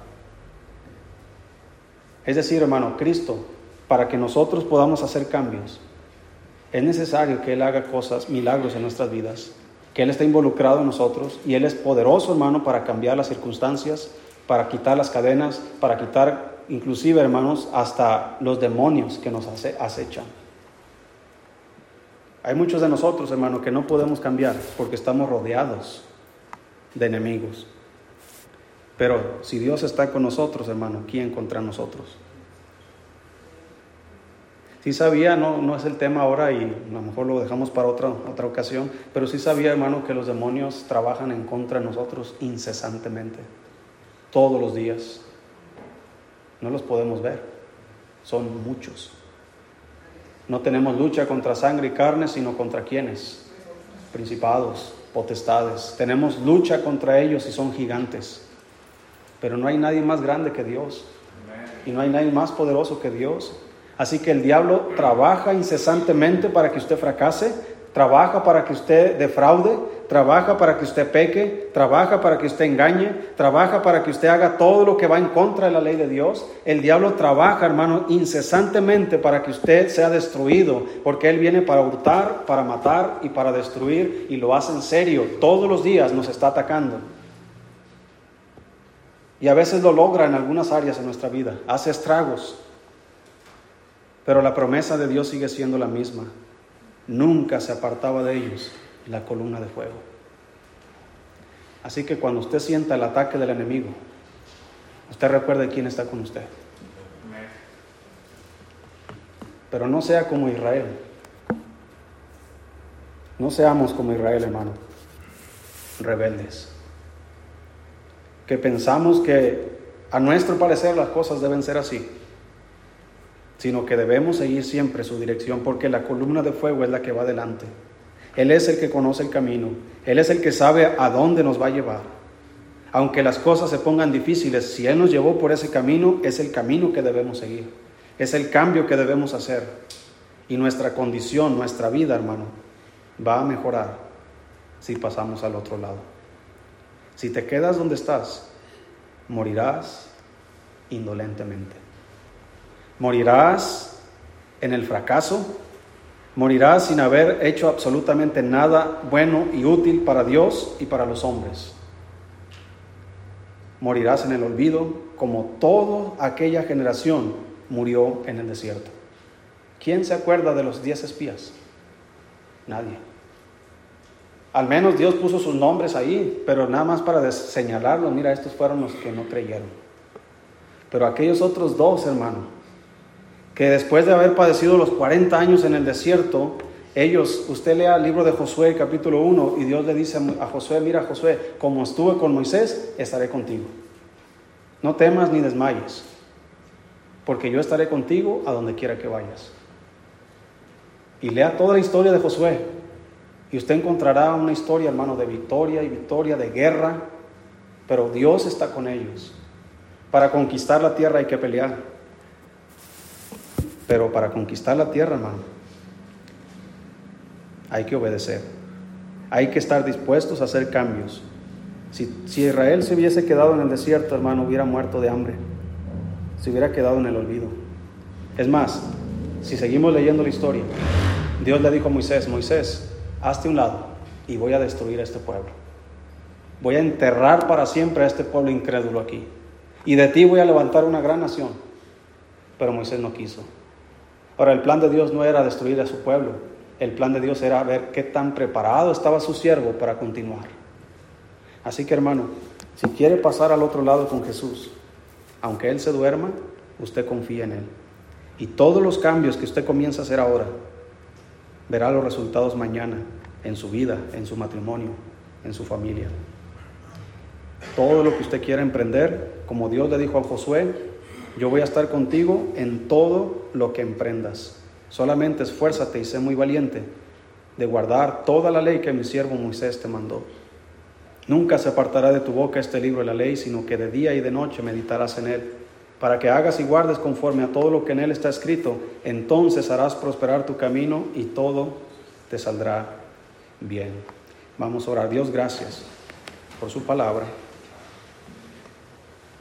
Es decir, hermano, Cristo, para que nosotros podamos hacer cambios, es necesario que Él haga cosas, milagros en nuestras vidas, que Él está involucrado en nosotros y Él es poderoso, hermano, para cambiar las circunstancias para quitar las cadenas, para quitar inclusive, hermanos, hasta los demonios que nos acechan. Hay muchos de nosotros, hermanos, que no podemos cambiar porque estamos rodeados de enemigos. Pero si Dios está con nosotros, hermano, ¿quién contra nosotros? Sí sabía, no, no es el tema ahora y a lo mejor lo dejamos para otra, otra ocasión, pero sí sabía, hermano, que los demonios trabajan en contra de nosotros incesantemente todos los días. No los podemos ver, son muchos. No tenemos lucha contra sangre y carne, sino contra quienes, principados, potestades. Tenemos lucha contra ellos y son gigantes. Pero no hay nadie más grande que Dios. Y no hay nadie más poderoso que Dios. Así que el diablo trabaja incesantemente para que usted fracase, trabaja para que usted defraude, trabaja para que usted peque, trabaja para que usted engañe, trabaja para que usted haga todo lo que va en contra de la ley de Dios. El diablo trabaja, hermano, incesantemente para que usted sea destruido, porque él viene para hurtar, para matar y para destruir, y lo hace en serio. Todos los días nos está atacando. Y a veces lo logra en algunas áreas de nuestra vida, hace estragos. Pero la promesa de Dios sigue siendo la misma. Nunca se apartaba de ellos la columna de fuego. Así que cuando usted sienta el ataque del enemigo, usted recuerde quién está con usted. Pero no sea como Israel. No seamos como Israel, hermano. Rebeldes. Que pensamos que a nuestro parecer las cosas deben ser así sino que debemos seguir siempre su dirección porque la columna de fuego es la que va adelante. Él es el que conoce el camino, Él es el que sabe a dónde nos va a llevar. Aunque las cosas se pongan difíciles, si Él nos llevó por ese camino, es el camino que debemos seguir, es el cambio que debemos hacer. Y nuestra condición, nuestra vida, hermano, va a mejorar si pasamos al otro lado. Si te quedas donde estás, morirás indolentemente. Morirás en el fracaso, morirás sin haber hecho absolutamente nada bueno y útil para Dios y para los hombres. Morirás en el olvido como toda aquella generación murió en el desierto. ¿Quién se acuerda de los diez espías? Nadie. Al menos Dios puso sus nombres ahí, pero nada más para señalarlos. Mira, estos fueron los que no creyeron. Pero aquellos otros dos, hermanos, que después de haber padecido los 40 años en el desierto, ellos, usted lea el libro de Josué capítulo 1 y Dios le dice a Josué, mira Josué, como estuve con Moisés, estaré contigo. No temas ni desmayes, porque yo estaré contigo a donde quiera que vayas. Y lea toda la historia de Josué y usted encontrará una historia, hermano, de victoria y victoria, de guerra, pero Dios está con ellos. Para conquistar la tierra hay que pelear. Pero para conquistar la tierra, hermano, hay que obedecer. Hay que estar dispuestos a hacer cambios. Si, Israel se hubiese quedado en el desierto, hermano, hubiera muerto de hambre. Se hubiera quedado en el olvido. Es más, si seguimos leyendo la historia, Dios le dijo a Moisés, Moisés, hazte un lado y voy a destruir a este pueblo. Voy a enterrar para siempre a este pueblo incrédulo aquí. Y de ti voy a levantar una gran nación. Pero Moisés no quiso. Ahora, el plan de Dios no era destruir a su pueblo, el plan de Dios era ver qué tan preparado estaba su siervo para continuar. Así que hermano, si quiere pasar al otro lado con Jesús, aunque Él se duerma, usted confía en Él. Y todos los cambios que usted comienza a hacer ahora, verá los resultados mañana en su vida, en su matrimonio, en su familia. Todo lo que usted quiera emprender, como Dios le dijo a Josué, yo voy a estar contigo en todo lo que emprendas. Solamente esfuérzate y sé muy valiente de guardar toda la ley que mi siervo Moisés te mandó. Nunca se apartará de tu boca este libro de la ley, sino que de día y de noche meditarás en él, para que hagas y guardes conforme a todo lo que en él está escrito. Entonces harás prosperar tu camino y todo te saldrá bien. Vamos a orar. Dios, gracias por su palabra.